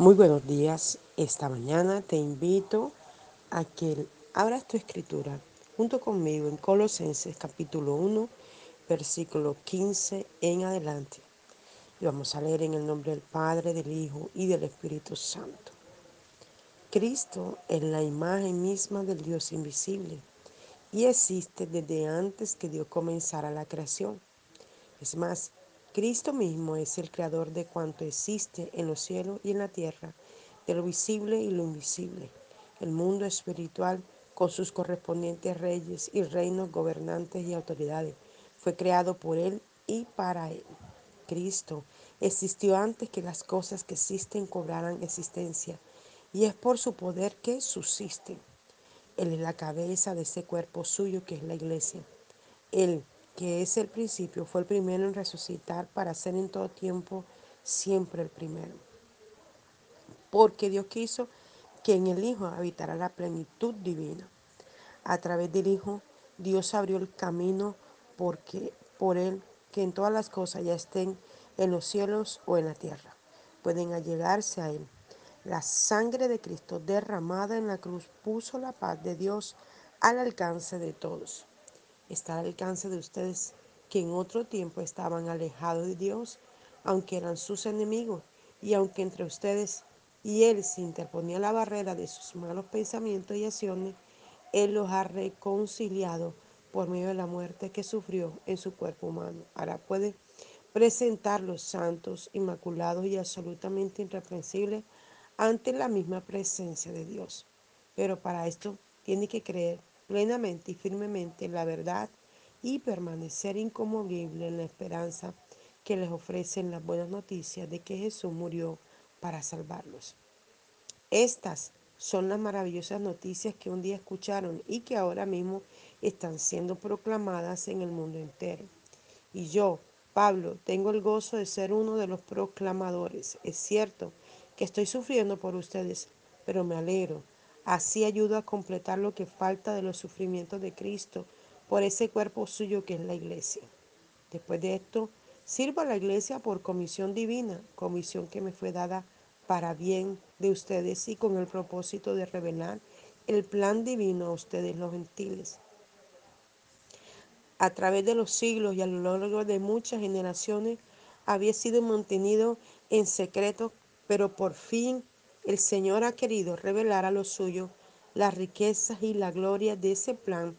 Muy buenos días. Esta mañana te invito a que abras tu escritura junto conmigo en Colosenses capítulo 1, versículo 15 en adelante. Y vamos a leer en el nombre del Padre, del Hijo y del Espíritu Santo. Cristo es la imagen misma del Dios invisible y existe desde antes que Dios comenzara la creación. Es más, Cristo mismo es el creador de cuanto existe en los cielos y en la tierra, de lo visible y lo invisible. El mundo espiritual, con sus correspondientes reyes y reinos, gobernantes y autoridades, fue creado por Él y para Él. Cristo existió antes que las cosas que existen cobraran existencia, y es por su poder que subsisten. Él es la cabeza de ese cuerpo suyo que es la iglesia. Él que es el principio, fue el primero en resucitar para ser en todo tiempo siempre el primero. Porque Dios quiso que en el Hijo habitara la plenitud divina. A través del Hijo, Dios abrió el camino porque por él que en todas las cosas ya estén en los cielos o en la tierra, pueden allegarse a él. La sangre de Cristo derramada en la cruz puso la paz de Dios al alcance de todos está al alcance de ustedes que en otro tiempo estaban alejados de Dios, aunque eran sus enemigos, y aunque entre ustedes y Él se interponía la barrera de sus malos pensamientos y acciones, Él los ha reconciliado por medio de la muerte que sufrió en su cuerpo humano. Ahora puede presentarlos santos, inmaculados y absolutamente irreprensibles ante la misma presencia de Dios. Pero para esto tiene que creer plenamente y firmemente en la verdad y permanecer incomovible en la esperanza que les ofrecen las buenas noticias de que Jesús murió para salvarlos. Estas son las maravillosas noticias que un día escucharon y que ahora mismo están siendo proclamadas en el mundo entero. Y yo, Pablo, tengo el gozo de ser uno de los proclamadores. Es cierto que estoy sufriendo por ustedes, pero me alegro Así ayudo a completar lo que falta de los sufrimientos de Cristo por ese cuerpo suyo que es la iglesia. Después de esto, sirvo a la iglesia por comisión divina, comisión que me fue dada para bien de ustedes y con el propósito de revelar el plan divino a ustedes los gentiles. A través de los siglos y a lo largo de muchas generaciones había sido mantenido en secreto, pero por fin el Señor ha querido revelar a los suyos las riquezas y la gloria de ese plan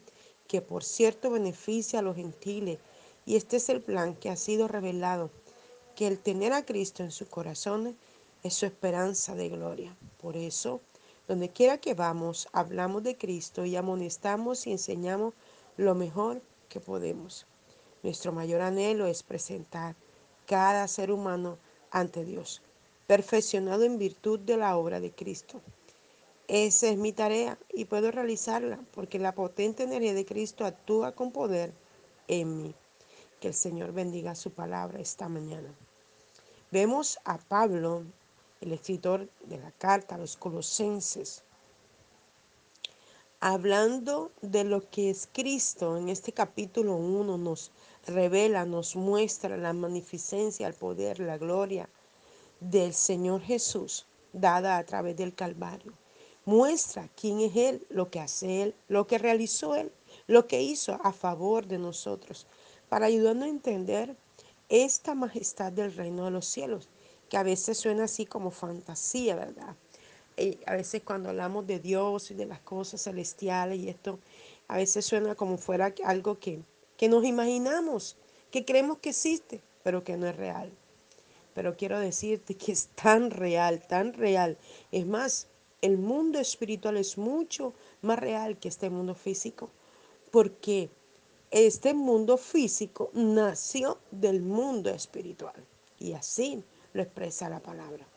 que por cierto beneficia a los gentiles. Y este es el plan que ha sido revelado, que el tener a Cristo en sus corazones es su esperanza de gloria. Por eso, donde quiera que vamos, hablamos de Cristo y amonestamos y enseñamos lo mejor que podemos. Nuestro mayor anhelo es presentar cada ser humano ante Dios perfeccionado en virtud de la obra de Cristo. Esa es mi tarea y puedo realizarla porque la potente energía de Cristo actúa con poder en mí. Que el Señor bendiga su palabra esta mañana. Vemos a Pablo, el escritor de la carta a los colosenses, hablando de lo que es Cristo. En este capítulo 1 nos revela, nos muestra la magnificencia, el poder, la gloria, del Señor Jesús dada a través del Calvario. Muestra quién es Él, lo que hace Él, lo que realizó Él, lo que hizo a favor de nosotros, para ayudarnos a entender esta majestad del reino de los cielos, que a veces suena así como fantasía, ¿verdad? A veces cuando hablamos de Dios y de las cosas celestiales y esto, a veces suena como fuera algo que, que nos imaginamos, que creemos que existe, pero que no es real pero quiero decirte que es tan real, tan real. Es más, el mundo espiritual es mucho más real que este mundo físico, porque este mundo físico nació del mundo espiritual y así lo expresa la palabra.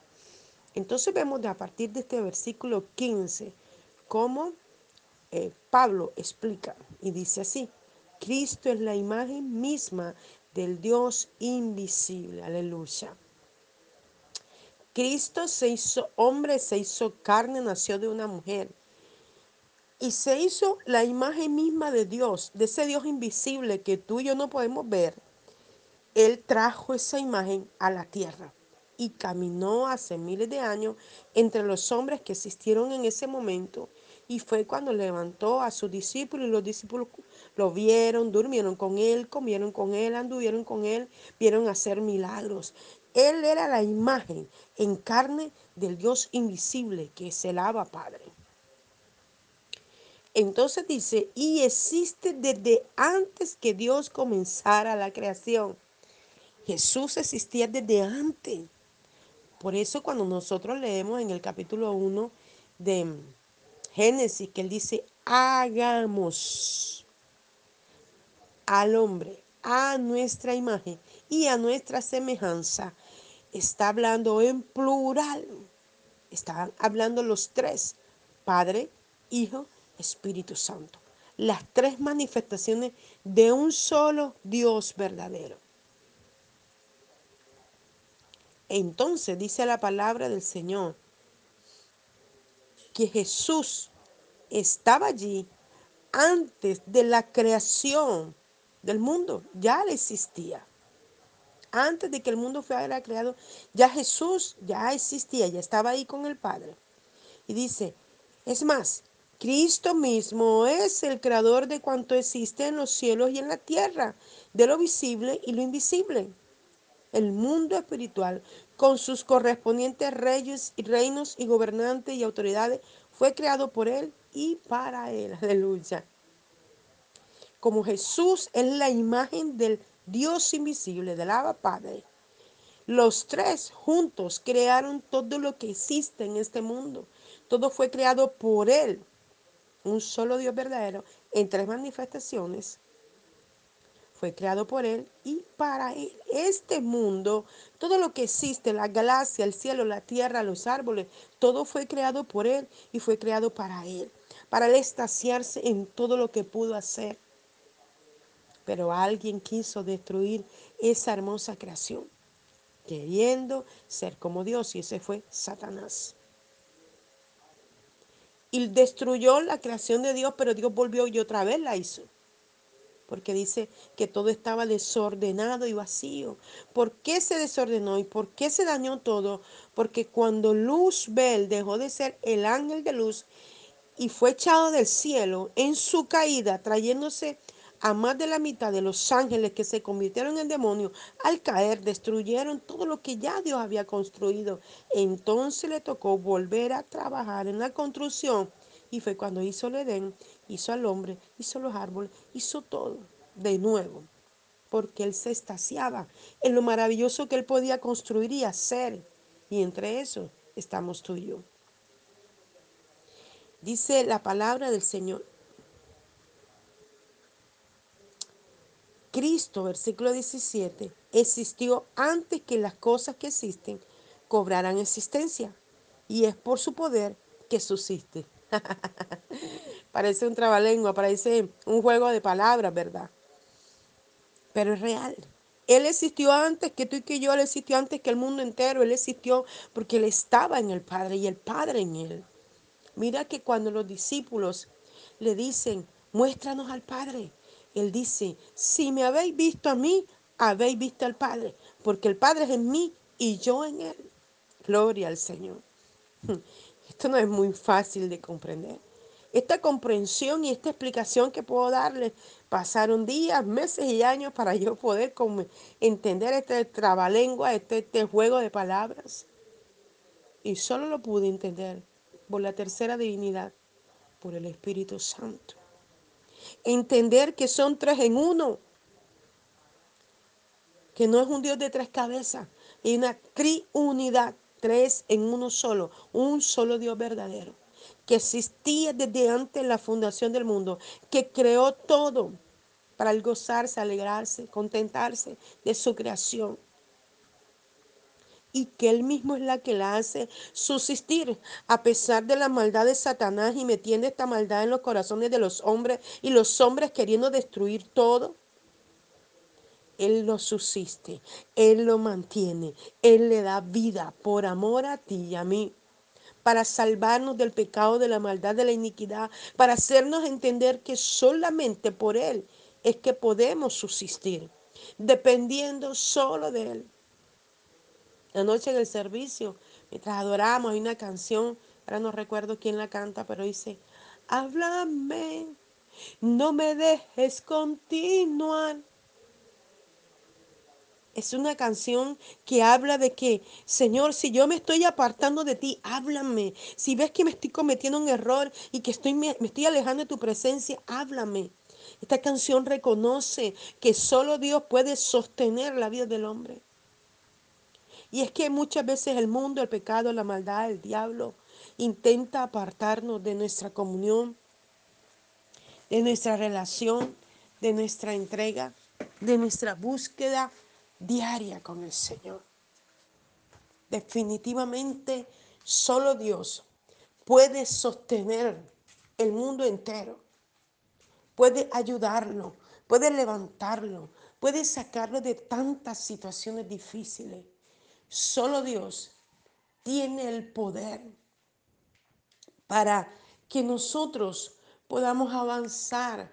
Entonces vemos a partir de este versículo 15 cómo eh, Pablo explica y dice así, Cristo es la imagen misma del Dios invisible, aleluya. Cristo se hizo hombre, se hizo carne, nació de una mujer. Y se hizo la imagen misma de Dios, de ese Dios invisible que tú y yo no podemos ver. Él trajo esa imagen a la tierra. y caminó hace miles de años entre los hombres que existieron en ese momento. Y fue cuando levantó a sus discípulos y los discípulos lo vieron, durmieron con él, comieron con él, anduvieron con él, vieron hacer milagros. Él era la imagen en carne del Dios invisible que es el Abba Padre. Entonces dice, y existe desde antes que Dios comenzara la creación. Jesús existía desde antes. Por eso cuando nosotros leemos en el capítulo 1 de Génesis, que él dice, hagamos al hombre a nuestra imagen y a nuestra semejanza. Está hablando en plural. Están hablando los tres, Padre, Hijo, Espíritu Santo. Las tres manifestaciones de un solo Dios verdadero. Entonces dice la palabra del Señor que Jesús estaba allí antes de la creación del mundo, ya existía. Antes de que el mundo fuera creado, ya Jesús ya existía, ya estaba ahí con el Padre. Y dice, es más, Cristo mismo es el creador de cuanto existe en los cielos y en la tierra, de lo visible y lo invisible. El mundo espiritual, con sus correspondientes reyes y reinos y gobernantes y autoridades, fue creado por Él y para Él. Aleluya. Como Jesús es la imagen del Dios invisible, del Abba Padre, los tres juntos crearon todo lo que existe en este mundo. Todo fue creado por Él un solo Dios verdadero en tres manifestaciones, fue creado por Él y para Él. Este mundo, todo lo que existe, la galaxia, el cielo, la tierra, los árboles, todo fue creado por Él y fue creado para Él, para Él estaciarse en todo lo que pudo hacer. Pero alguien quiso destruir esa hermosa creación, queriendo ser como Dios, y ese fue Satanás y destruyó la creación de Dios, pero Dios volvió y otra vez la hizo. Porque dice que todo estaba desordenado y vacío. ¿Por qué se desordenó y por qué se dañó todo? Porque cuando Luzbel dejó de ser el ángel de luz y fue echado del cielo en su caída, trayéndose a más de la mitad de los ángeles que se convirtieron en demonios, al caer destruyeron todo lo que ya Dios había construido. Entonces le tocó volver a trabajar en la construcción y fue cuando hizo el Edén, hizo al hombre, hizo los árboles, hizo todo de nuevo, porque él se estaciaba en lo maravilloso que él podía construir y hacer. Y entre eso estamos tú y yo. Dice la palabra del Señor, Cristo, versículo 17, existió antes que las cosas que existen cobraran existencia. Y es por su poder que subsiste. parece un trabalengua, parece un juego de palabras, ¿verdad? Pero es real. Él existió antes que tú y que yo, Él existió antes que el mundo entero, Él existió porque Él estaba en el Padre y el Padre en Él. Mira que cuando los discípulos le dicen, muéstranos al Padre, él dice, si me habéis visto a mí, habéis visto al Padre, porque el Padre es en mí y yo en Él. Gloria al Señor. Esto no es muy fácil de comprender. Esta comprensión y esta explicación que puedo darles pasaron días, meses y años para yo poder entender este trabalengua, este, este juego de palabras. Y solo lo pude entender por la tercera divinidad, por el Espíritu Santo entender que son tres en uno, que no es un Dios de tres cabezas, hay una triunidad, tres en uno solo, un solo Dios verdadero, que existía desde antes de la fundación del mundo, que creó todo para el gozarse, alegrarse, contentarse de su creación y que Él mismo es la que la hace subsistir a pesar de la maldad de Satanás y metiendo esta maldad en los corazones de los hombres y los hombres queriendo destruir todo. Él lo subsiste, Él lo mantiene, Él le da vida por amor a ti y a mí, para salvarnos del pecado, de la maldad, de la iniquidad, para hacernos entender que solamente por Él es que podemos subsistir, dependiendo solo de Él Anoche en el servicio, mientras adoramos, hay una canción, ahora no recuerdo quién la canta, pero dice, háblame, no me dejes continuar. Es una canción que habla de que, Señor, si yo me estoy apartando de ti, háblame. Si ves que me estoy cometiendo un error y que estoy, me, me estoy alejando de tu presencia, háblame. Esta canción reconoce que solo Dios puede sostener la vida del hombre. Y es que muchas veces el mundo, el pecado, la maldad, el diablo intenta apartarnos de nuestra comunión, de nuestra relación, de nuestra entrega, de nuestra búsqueda diaria con el Señor. Definitivamente solo Dios puede sostener el mundo entero, puede ayudarlo, puede levantarlo, puede sacarlo de tantas situaciones difíciles. Solo Dios tiene el poder para que nosotros podamos avanzar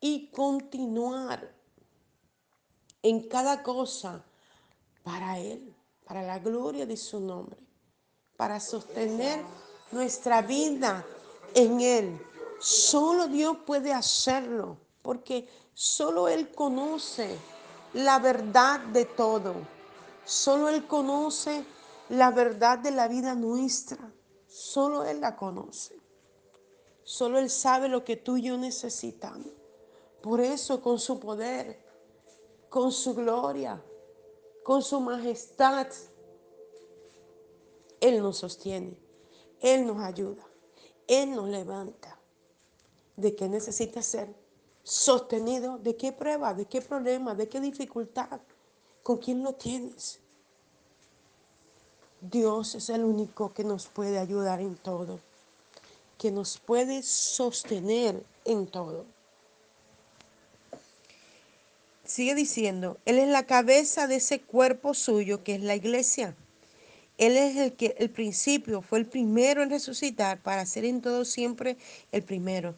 y continuar en cada cosa para Él, para la gloria de su nombre, para sostener nuestra vida en Él. Solo Dios puede hacerlo, porque solo Él conoce la verdad de todo. Solo Él conoce la verdad de la vida nuestra. Solo Él la conoce. Solo Él sabe lo que tú y yo necesitamos. Por eso con su poder, con su gloria, con su majestad, Él nos sostiene. Él nos ayuda. Él nos levanta. ¿De qué necesita ser sostenido? ¿De qué prueba? ¿De qué problema? ¿De qué dificultad? ¿Con quién lo tienes? Dios es el único que nos puede ayudar en todo, que nos puede sostener en todo. Sigue diciendo, Él es la cabeza de ese cuerpo suyo que es la iglesia. Él es el que el principio fue el primero en resucitar para ser en todo siempre el primero,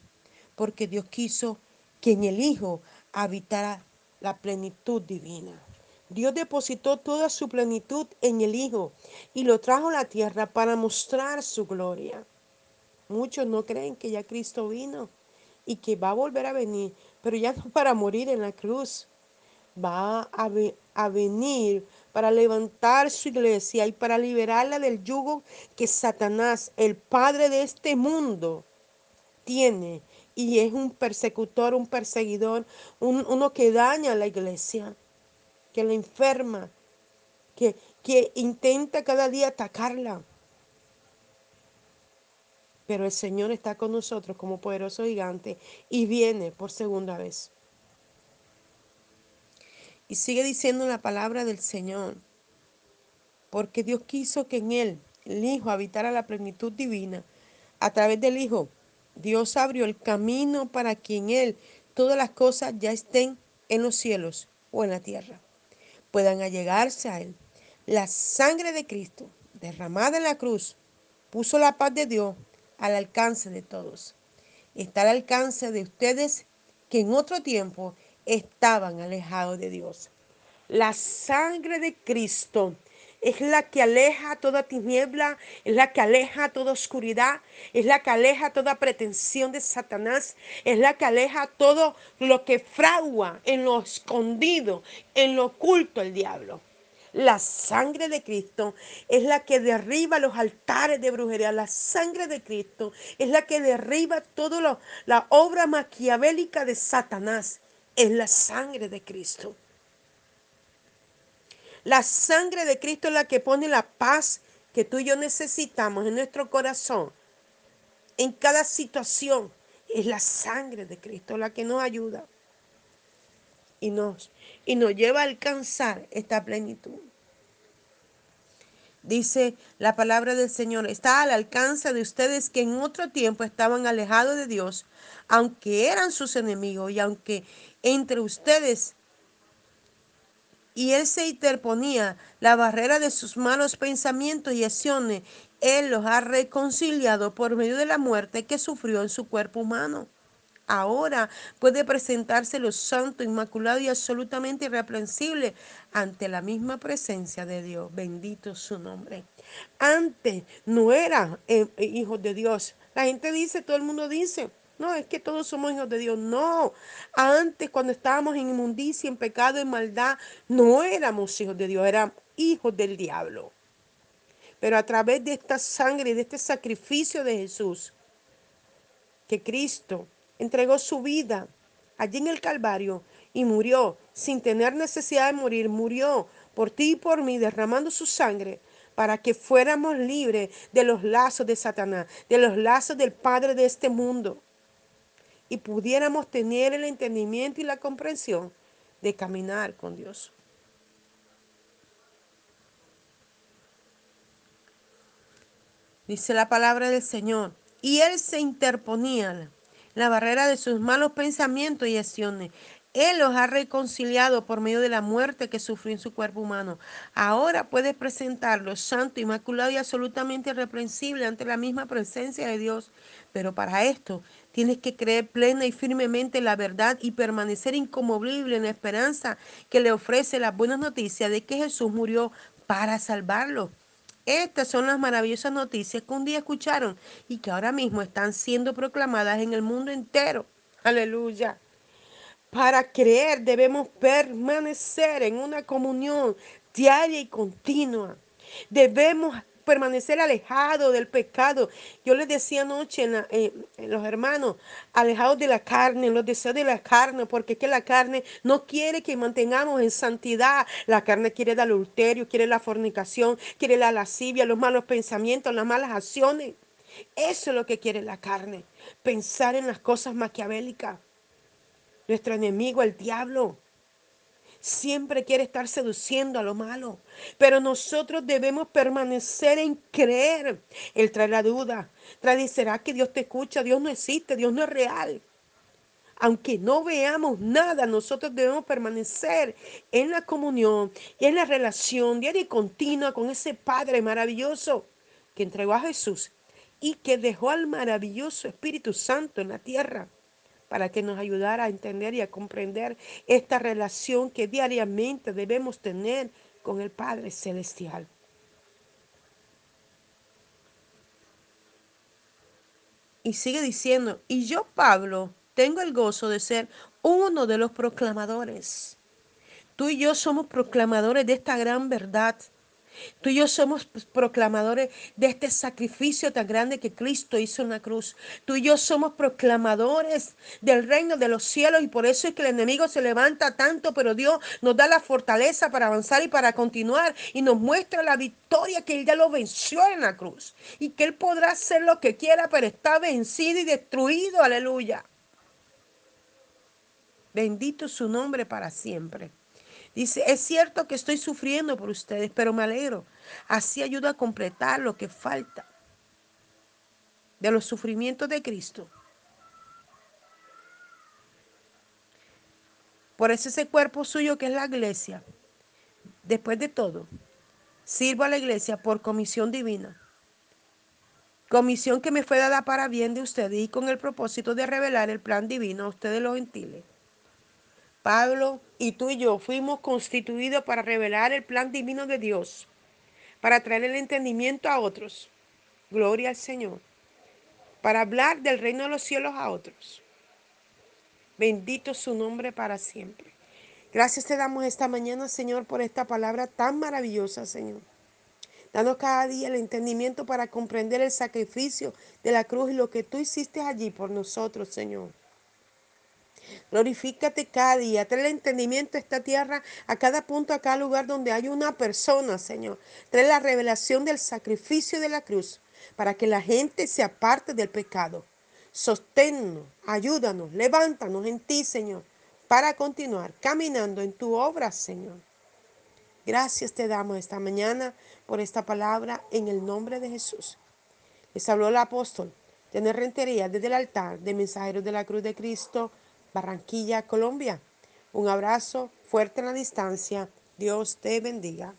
porque Dios quiso que en el Hijo habitara la plenitud divina. Dios depositó toda su plenitud en el Hijo y lo trajo a la tierra para mostrar su gloria. Muchos no creen que ya Cristo vino y que va a volver a venir, pero ya no para morir en la cruz. Va a, venir para levantar su iglesia y para liberarla del yugo que Satanás, el padre de este mundo, tiene. Y es un persecutor, un perseguidor, un, uno que daña a la iglesia que la enferma, que, que intenta cada día atacarla. Pero el Señor está con nosotros como poderoso gigante y viene por segunda vez. Y sigue diciendo la palabra del Señor. Porque Dios quiso que en Él, el Hijo, habitara la plenitud divina. A través del Hijo, Dios abrió el camino para que en Él todas las cosas ya estén en los cielos o en la tierra puedan allegarse a Él. La sangre de Cristo, derramada en la cruz, puso la paz de Dios al alcance de todos. Está al alcance de ustedes que en otro tiempo estaban alejados de Dios. La sangre de Cristo es la que aleja toda tiniebla, es la que aleja toda oscuridad, es la que aleja toda pretensión de Satanás, es la que aleja todo lo que fragua en lo escondido, en lo oculto el diablo. La sangre de Cristo es la que derriba los altares de brujería. La sangre de Cristo es la que derriba toda la obra maquiavélica de Satanás. Es la sangre de Cristo. La sangre de Cristo es la que pone la paz que tú y yo necesitamos en nuestro corazón. En cada situación es la sangre de Cristo la que nos ayuda y nos, y nos lleva a alcanzar esta plenitud. Dice la palabra del Señor, está al alcance de ustedes que en otro tiempo estaban alejados de Dios, aunque eran sus enemigos y aunque entre ustedes y él se interponía la barrera de sus malos pensamientos y acciones. Él los ha reconciliado por medio de la muerte que sufrió en su cuerpo humano. ahora puede presentarse lo santo, inmaculado y absolutamente irreprensible ante la misma presencia de Dios. Bendito su nombre. Antes no eran eh, eh, hijos de Dios. La gente dice, todo el mundo dice, no, es que todos somos hijos de Dios. No, antes cuando estábamos en inmundicia, en pecado, en maldad, no éramos hijos de Dios, éramos hijos del diablo. Pero a través de esta sangre y de este sacrificio de Jesús, que Cristo entregó su vida allí en el Calvario y murió sin tener necesidad de morir, murió por ti y por mí, derramando su sangre para que fuéramos libres de los lazos de Satanás, de los lazos del Padre de este mundo y pudiéramos tener el entendimiento y la comprensión de caminar con Dios. Dice la palabra del Señor. Y él se interponía la barrera de sus malos pensamientos y acciones. Él los ha reconciliado por medio de la muerte que sufrió en su cuerpo humano. Ahora puedes presentarlo santo, inmaculado y absolutamente irreprensible ante la misma presencia de Dios. Pero para esto tienes que creer plena y firmemente en la verdad y permanecer incomovible en la esperanza que le ofrece la buena noticia de que Jesús murió para salvarlo. Estas son las maravillosas noticias que un día escucharon y que ahora mismo están siendo proclamadas en el mundo entero. Aleluya. Para creer debemos permanecer en una comunión diaria y continua. Debemos permanecer alejados del pecado. Yo les decía anoche en, en, los hermanos, alejados de la carne, los deseos de la carne, porque es que la carne no quiere que mantengamos en santidad. La carne quiere el adulterio, quiere la fornicación, quiere la lascivia, los malos pensamientos, las malas acciones. Eso es lo que quiere la carne, pensar en las cosas maquiavélicas. Nuestro enemigo, el diablo, siempre quiere estar seduciendo a lo malo. Pero nosotros debemos permanecer en creer. Él trae la duda. Trae, ¿será que Dios te escucha? Dios no existe, Dios no es real. Aunque no veamos nada, nosotros debemos permanecer en la comunión y en la relación diaria y continua con ese Padre maravilloso que entregó a Jesús y que dejó al maravilloso Espíritu Santo en la tierra para que nos ayudara a entender y a comprender esta relación que diariamente debemos tener con el Padre Celestial. Y sigue diciendo, y yo, Pablo, tengo el gozo de ser uno de los proclamadores. Tú y yo somos proclamadores de esta gran verdad Tú y yo somos proclamadores de este sacrificio tan grande que Cristo hizo en la cruz. Tú y yo somos proclamadores del reino de los cielos y por eso es que el enemigo se levanta tanto, pero Dios nos da la fortaleza para avanzar y para continuar y nos muestra la victoria que Él ya lo venció en la cruz y que Él podrá hacer lo que quiera, pero está vencido y destruido. Aleluya. Bendito su nombre para siempre. Dice, es cierto que estoy sufriendo por ustedes, pero me alegro. Así ayuda a completar lo que falta de los sufrimientos de Cristo. Por eso ese cuerpo suyo que es la iglesia, después de todo, sirvo a la iglesia por comisión divina. Comisión que me fue dada para bien de ustedes y con el propósito de revelar el plan divino a ustedes los gentiles Pablo y tú y yo fuimos constituidos para revelar el plan divino de Dios, para traer el entendimiento a otros. Gloria al Señor. Para hablar del reino de los cielos a otros. Bendito su nombre para siempre. Gracias te damos esta mañana, Señor, por esta palabra tan maravillosa, Señor. Danos cada día el entendimiento para comprender el sacrificio de la cruz y lo que tú hiciste allí por nosotros, Señor. Glorifícate cada día. Trae el entendimiento a esta tierra, a cada punto, a cada lugar donde hay una persona, Señor. Trae la revelación del sacrificio de la cruz para que la gente se aparte del pecado. Sosténnos, ayúdanos, levántanos en ti, Señor, para continuar caminando en tu obra, Señor. Gracias te damos esta mañana por esta palabra en el nombre de Jesús. Les habló el apóstol de Rentería desde el altar de Mensajeros de la Cruz de Cristo Barranquilla, Colombia. Un abrazo fuerte en la distancia. Dios te bendiga.